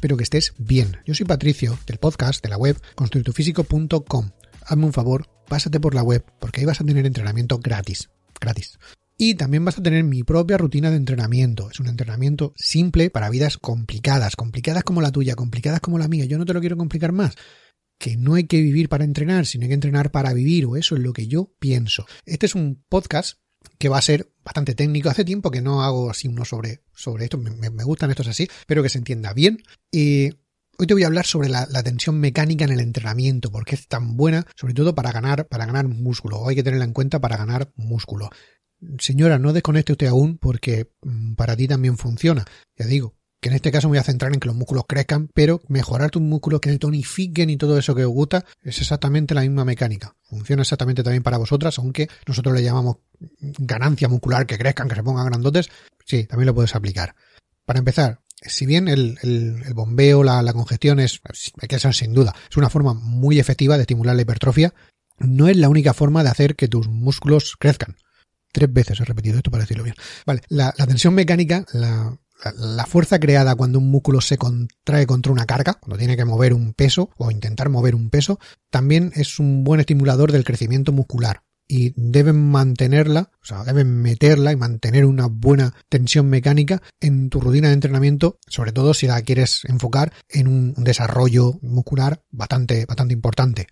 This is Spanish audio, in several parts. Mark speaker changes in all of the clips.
Speaker 1: Espero que estés bien. Yo soy Patricio, del podcast de la web construitufísico.com. Hazme un favor, pásate por la web, porque ahí vas a tener entrenamiento gratis. Gratis. Y también vas a tener mi propia rutina de entrenamiento. Es un entrenamiento simple para vidas complicadas, complicadas como la tuya, complicadas como la mía. Yo no te lo quiero complicar más. Que no hay que vivir para entrenar, sino hay que entrenar para vivir, o eso es lo que yo pienso. Este es un podcast que va a ser bastante técnico. Hace tiempo que no hago así uno sobre, sobre esto, me, gustan estos así, espero que se entienda bien. Y hoy te voy a hablar sobre la, la, tensión mecánica en el entrenamiento, porque es tan buena, sobre todo para ganar, para ganar músculo. Hay que tenerla en cuenta para ganar músculo. Señora, no desconecte usted aún porque mm, para ti también funciona. Ya digo, que en este caso me voy a centrar en que los músculos crezcan, pero mejorar tus músculos, que se tonifiquen y todo eso que os gusta, es exactamente la misma mecánica. Funciona exactamente también para vosotras, aunque nosotros le llamamos ganancia muscular, que crezcan, que se pongan grandotes, sí, también lo puedes aplicar. Para empezar, si bien el, bombeo, la, congestión es, hay que ser sin duda, es una forma muy efectiva de estimular la hipertrofia, no es la única forma de hacer que tus músculos crezcan. Tres veces he repetido esto para decirlo bien. Vale, la, tensión mecánica, la fuerza creada cuando un músculo se contrae contra una carga, cuando tiene que mover un peso o intentar mover un peso, también es un buen estimulador del crecimiento muscular y deben mantenerla, o sea, deben meterla y mantener una buena tensión mecánica en tu rutina de entrenamiento, sobre todo si la quieres enfocar en un desarrollo muscular bastante, bastante importante.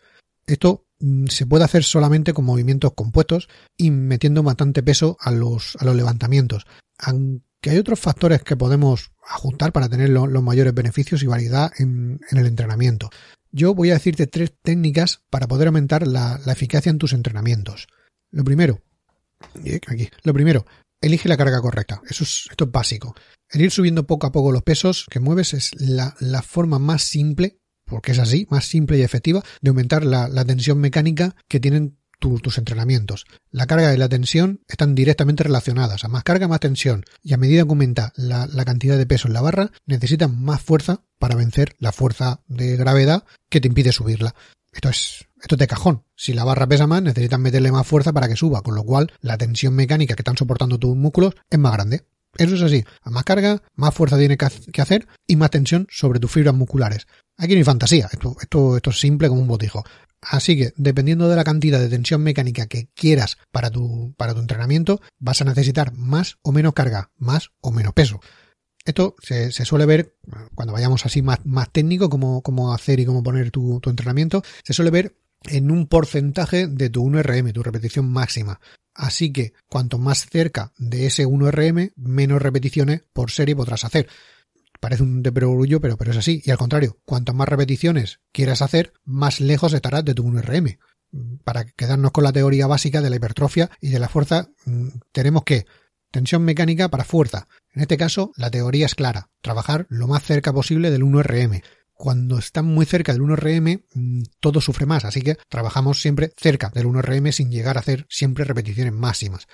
Speaker 1: Esto mm, se puede hacer solamente con movimientos compuestos y metiendo bastante peso a los, a los levantamientos. Aunque hay otros factores que podemos ajustar para tener lo, los mayores beneficios y variedad en, en, el entrenamiento. Yo voy a decirte tres técnicas para poder aumentar la, eficacia en tus entrenamientos. Lo primero, aquí, lo primero, elige la carga correcta. Eso es, esto es básico. El ir subiendo poco a poco los pesos que mueves es la, la forma más simple porque es así, más simple y efectiva, de aumentar la, la tensión mecánica que tienen tu, tus entrenamientos. La carga y la tensión están directamente relacionadas. A más carga, más tensión. Y a medida que aumenta la, la cantidad de peso en la barra, necesitan más fuerza para vencer la fuerza de gravedad que te impide subirla. Esto es, esto es de cajón. Si la barra pesa más, necesitan meterle más fuerza para que suba, con lo cual la tensión mecánica que están soportando tus músculos es más grande. Eso es así. A más carga, más fuerza tiene que hacer y más tensión sobre tus fibras musculares. Aquí no hay fantasía. Esto, esto, esto es simple como un botijo. Así que, dependiendo de la cantidad de tensión mecánica que quieras para tu, para tu entrenamiento, vas a necesitar más o menos carga, más o menos peso. Esto se, se suele ver cuando vayamos así más, más técnico, cómo, cómo hacer y cómo poner tu, tu entrenamiento, se suele ver en un porcentaje de tu 1RM, tu repetición máxima. Así que cuanto más cerca de ese 1RM, menos repeticiones por serie podrás hacer. Parece un de perogrullo, pero, pero es así. Y al contrario, cuantas más repeticiones quieras hacer, más lejos estarás de tu 1RM. Para quedarnos con la teoría básica de la hipertrofia y de la fuerza, tenemos que tensión mecánica para fuerza. En este caso, la teoría es clara. Trabajar lo más cerca posible del 1RM. Cuando están muy cerca del 1RM, todo sufre más, así que trabajamos siempre cerca del 1RM sin llegar a hacer siempre repeticiones máximas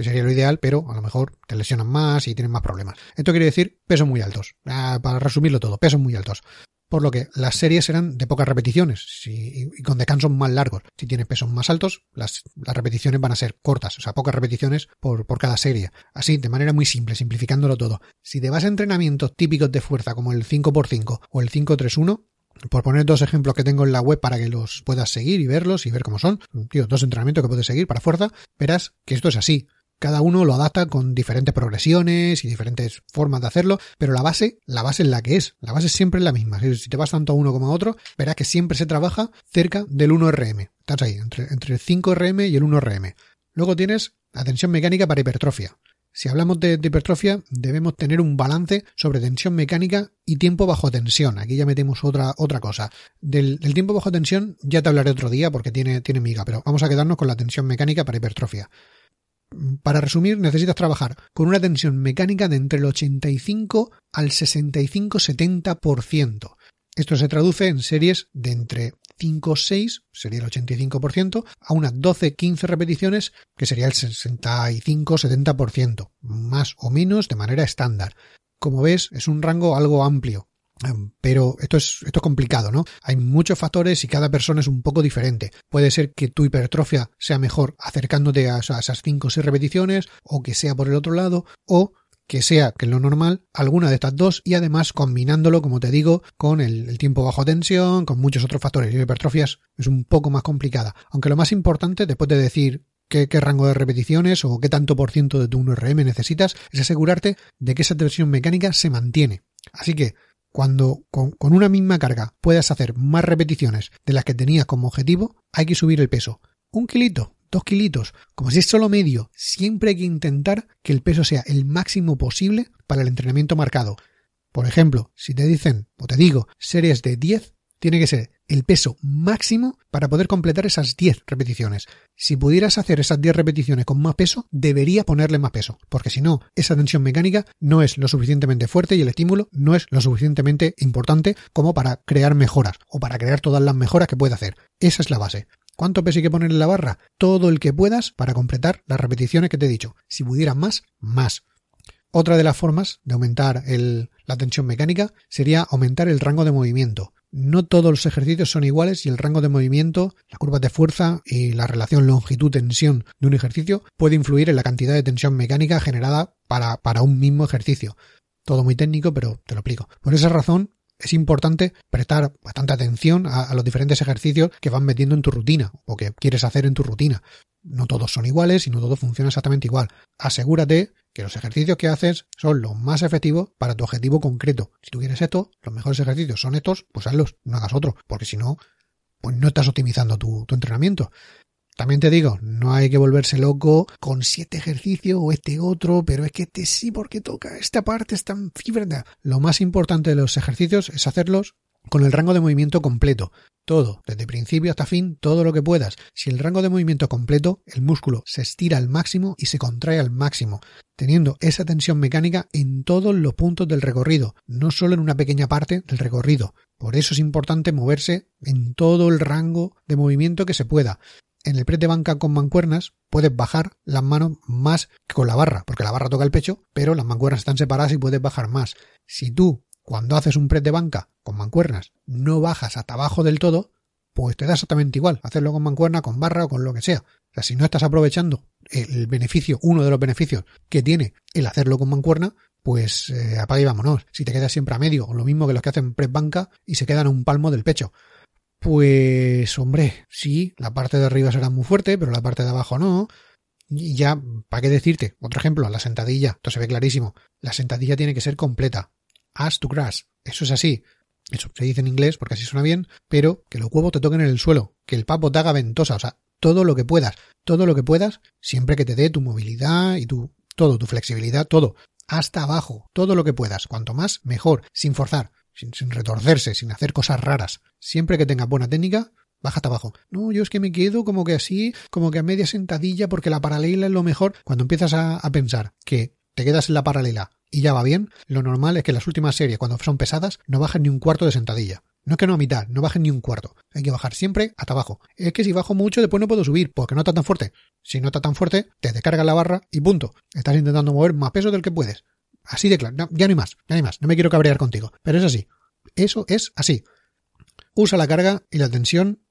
Speaker 1: que sería lo ideal, pero a lo mejor te lesionan más y tienen más problemas. Esto quiere decir pesos muy altos. Ah, para resumirlo todo, pesos muy altos. Por lo que las series serán de pocas repeticiones y con descansos más largos. Si tienes pesos más altos, las, las, repeticiones van a ser cortas, o sea, pocas repeticiones por, por cada serie. Así, de manera muy simple, simplificándolo todo. Si te vas a entrenamientos típicos de fuerza como el 5x5 o el 5-3-1, por poner dos ejemplos que tengo en la web para que los puedas seguir y verlos y ver cómo son, tío, dos entrenamientos que puedes seguir para fuerza, verás que esto es así cada uno lo adapta con diferentes progresiones y diferentes formas de hacerlo, pero la base, la base es la que es, la base siempre es la misma. Si te vas tanto a uno como a otro, verás que siempre se trabaja cerca del 1RM. Estás ahí, entre, entre el 5RM y el 1RM. Luego tienes la tensión mecánica para hipertrofia. Si hablamos de, hipertrofia, debemos tener un balance sobre tensión mecánica y tiempo bajo tensión. Aquí ya metemos otra, otra cosa. Del, del, tiempo bajo tensión ya te hablaré otro día porque tiene, tiene miga, pero vamos a quedarnos con la tensión mecánica para hipertrofia. Para resumir, necesitas trabajar con una tensión mecánica de entre el 85 al 65-70%. Esto se traduce en series de entre 5 6, sería el 85%, a unas 12-15 repeticiones, que sería el 65-70%, más o menos de manera estándar. Como ves, es un rango algo amplio, pero esto es, esto es complicado, ¿no? Hay muchos factores y cada persona es un poco diferente. Puede ser que tu hipertrofia sea mejor acercándote a esas 5 o 6 repeticiones, o que sea por el otro lado, o que sea, que es lo normal, alguna de estas dos y además combinándolo, como te digo, con el, tiempo bajo tensión, con muchos otros factores. Y hipertrofias es un poco más complicada. Aunque lo más importante, después de decir qué, rango de repeticiones o qué tanto por ciento de tu 1RM necesitas, es asegurarte de que esa tensión mecánica se mantiene. Así que, cuando con, una misma carga puedas hacer más repeticiones de las que tenías como objetivo, hay que subir el peso. Un kilito, dos kilitos, como si es solo medio, siempre hay que intentar que el peso sea el máximo posible para el entrenamiento marcado. Por ejemplo, si te dicen o te digo series de 10, tiene que ser el peso máximo para poder completar esas 10 repeticiones. Si pudieras hacer esas 10 repeticiones con más peso, debería ponerle más peso, porque si no, esa tensión mecánica no es lo suficientemente fuerte y el estímulo no es lo suficientemente importante como para crear mejoras o para crear todas las mejoras que puede hacer. Esa es la base. ¿Cuánto peso hay que poner en la barra? Todo el que puedas para completar las repeticiones que te he dicho. Si pudieras más, más. Otra de las formas de aumentar la tensión mecánica sería aumentar el rango de movimiento. No todos los ejercicios son iguales y el rango de movimiento, la curva de fuerza y la relación longitud-tensión de un ejercicio puede influir en la cantidad de tensión mecánica generada para, para un mismo ejercicio. Todo muy técnico, pero te lo explico. Por esa razón, es importante prestar bastante atención a, los diferentes ejercicios que van metiendo en tu rutina o que quieres hacer en tu rutina. No todos son iguales y no todo funciona exactamente igual. Asegúrate que los ejercicios que haces son los más efectivos para tu objetivo concreto. Si tú quieres esto, los mejores ejercicios son estos, pues hazlos, no hagas otro, porque si no, pues no estás optimizando tu entrenamiento. También te digo, no hay que volverse loco con siete ejercicios o este otro, pero es que este sí porque toca esta parte es tan fibra. Lo más importante de los ejercicios es hacerlos con el rango de movimiento completo. Todo, desde principio hasta fin, todo lo que puedas. Si el rango de movimiento completo, el músculo se estira al máximo y se contrae al máximo, teniendo esa tensión mecánica en todos los puntos del recorrido, no solo en una pequeña parte del recorrido. Por eso es importante moverse en todo el rango de movimiento que se pueda en el press de banca con mancuernas puedes bajar las manos más que con la barra, porque la barra toca el pecho, pero las mancuernas están separadas y puedes bajar más. Si tú, cuando haces un press de banca con mancuernas, no bajas hasta abajo del todo, pues te da exactamente igual hacerlo con mancuerna, con barra o con lo que sea. O sea, si no estás aprovechando el beneficio, uno de los beneficios que tiene el hacerlo con mancuerna, pues eh, apaga y vámonos. Si te quedas siempre a medio, o lo mismo que los que hacen press banca y se quedan a un palmo del pecho. Pues hombre, sí, la parte de arriba será muy fuerte, pero la parte de abajo no. Y ya, ¿para qué decirte? Otro ejemplo, la sentadilla. Esto se ve clarísimo. La sentadilla tiene que ser completa. As to grass. Eso es así. Eso se dice en inglés porque así suena bien, pero que los huevos te toquen en el suelo, que el papo te haga ventosa, o sea, todo lo que puedas, todo lo que puedas, siempre que te dé tu movilidad y tu, todo, tu flexibilidad, todo, hasta abajo, todo lo que puedas, cuanto más, mejor, sin forzar sin, retorcerse, sin hacer cosas raras. Siempre que tengas buena técnica, baja hasta abajo. No, yo es que me quedo como que así, como que a media sentadilla, porque la paralela es lo mejor. Cuando empiezas a, a pensar que te quedas en la paralela y ya va bien, lo normal es que las últimas series, cuando son pesadas, no bajen ni un cuarto de sentadilla. No es que no a mitad, no bajen ni un cuarto. Hay que bajar siempre hasta abajo. Es que si bajo mucho, después no puedo subir, porque no está tan fuerte. Si no está tan fuerte, te descargas la barra y punto. Estás intentando mover más peso del que puedes. Así de claro. ya no hay más, ya no hay más. No me quiero cabrear contigo. Pero es así. Eso es así. Usa la carga y la tensión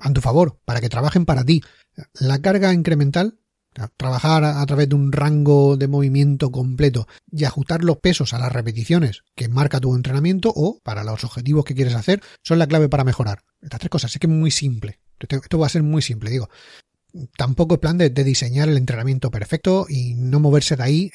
Speaker 1: a tu favor, para que trabajen para ti. La carga incremental, trabajar a través de un rango de movimiento completo y ajustar los pesos a las repeticiones que marca tu entrenamiento o para los objetivos que quieres hacer, son la clave para mejorar. Estas tres cosas, sé que es muy simple. Esto va a ser muy simple, digo tampoco es plan de, diseñar el entrenamiento perfecto y no moverse de ahí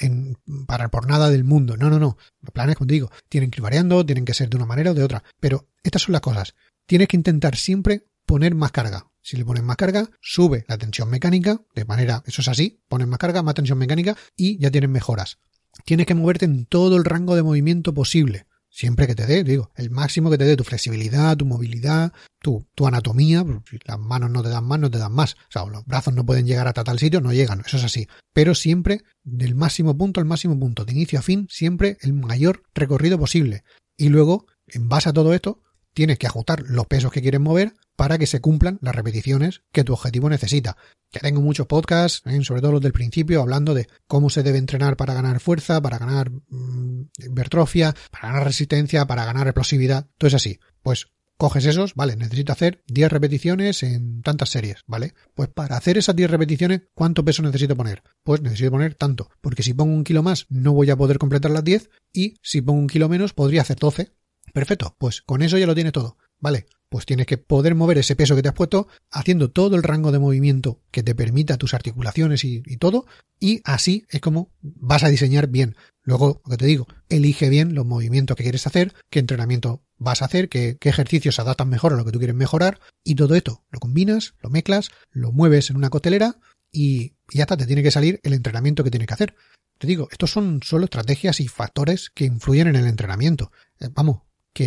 Speaker 1: para por nada del mundo. No, no, no. Los planes, como digo, tienen que ir variando, tienen que ser de una manera o de otra. Pero estas son las cosas. Tienes que intentar siempre poner más carga. Si le pones más carga, sube la tensión mecánica, de manera, eso es así, pones más carga, más tensión mecánica y ya tienes mejoras. Tienes que moverte en todo el rango de movimiento posible. Siempre que te dé, digo, el máximo que te dé tu flexibilidad, tu movilidad, tu, tu anatomía, si las manos no te dan más, no te dan más. O sea, los brazos no pueden llegar hasta tal sitio, no llegan, eso es así. Pero siempre del máximo punto al máximo punto, de inicio a fin, siempre el mayor recorrido posible. Y luego, en base a todo esto, tienes que ajustar los pesos que quieres mover para que se cumplan las repeticiones que tu objetivo necesita. Ya tengo muchos podcasts, ¿eh? sobre todo los del principio, hablando de cómo se debe entrenar para ganar fuerza, para ganar mm, hipertrofia, para ganar resistencia, para ganar explosividad. Todo es así. Pues coges esos, vale, necesito hacer 10 repeticiones en tantas series, ¿vale? Pues para hacer esas 10 repeticiones, ¿cuánto peso necesito poner? Pues necesito poner tanto, porque si pongo un kilo más no voy a poder completar las 10 y si pongo un kilo menos podría hacer 12. Perfecto, pues con eso ya lo tienes todo. Vale, pues tienes que poder mover ese peso que te has puesto haciendo todo el rango de movimiento que te permita tus articulaciones y, todo y así es como vas a diseñar bien. Luego, lo que te digo, elige bien los movimientos que quieres hacer, qué entrenamiento vas a hacer, qué, ejercicios se adaptan mejor a lo que tú quieres mejorar y todo esto lo combinas, lo mezclas, lo mueves en una costelera y ya está, te tiene que salir el entrenamiento que tienes que hacer. Te digo, estos son solo estrategias y factores que influyen en el entrenamiento. Eh, vamos,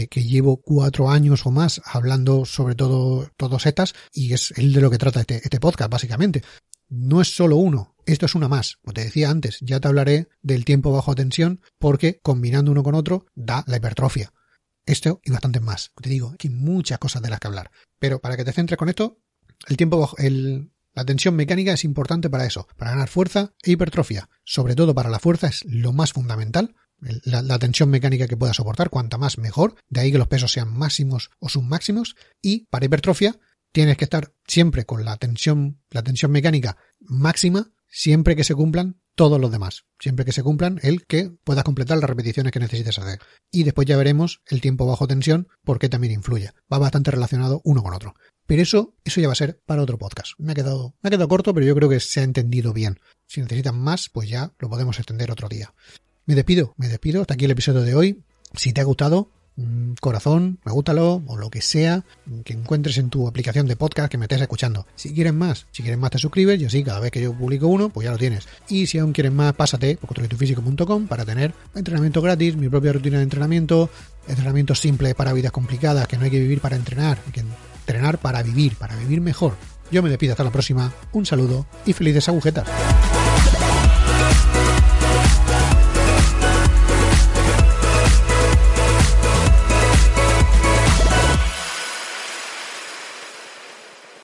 Speaker 1: que, llevo cuatro años o más hablando sobre todo todos estas y es el de lo que trata este, este podcast básicamente. No es solo uno, esto es una más. Como te decía antes, ya te hablaré del tiempo bajo tensión porque combinando uno con otro da la hipertrofia. Esto y bastante más. Te digo, hay muchas cosas de las que hablar. Pero para que te centres con esto, el tiempo bajo, el, la tensión mecánica es importante para eso, para ganar fuerza e hipertrofia. Sobre todo para la fuerza es lo más fundamental, la, tensión mecánica que pueda soportar, cuanta más mejor, de ahí que los pesos sean máximos o submáximos, y para hipertrofia tienes que estar siempre con la tensión, la tensión mecánica máxima, siempre que se cumplan todos los demás, siempre que se cumplan el que puedas completar las repeticiones que necesites hacer. Y después ya veremos el tiempo bajo tensión, porque también influye. Va bastante relacionado uno con otro. Pero eso, eso ya va a ser para otro podcast. Me ha quedado, me ha quedado corto, pero yo creo que se ha entendido bien. Si necesitan más, pues ya lo podemos extender otro día. Me despido, me despido. Hasta aquí el episodio de hoy. Si te ha gustado, corazón, me gústalo o lo que sea que encuentres en tu aplicación de podcast que me estés escuchando. Si quieres más, si quieres más te suscribes y así cada vez que yo publico uno, pues ya lo tienes. Y si aún quieres más, pásate por construyetufísico.com para tener entrenamiento gratis, mi propia rutina de entrenamiento, entrenamiento simple para vidas complicadas, que no hay que vivir para entrenar, hay que entrenar para vivir, para vivir mejor. Yo me despido hasta la próxima, un saludo y felices agujetas.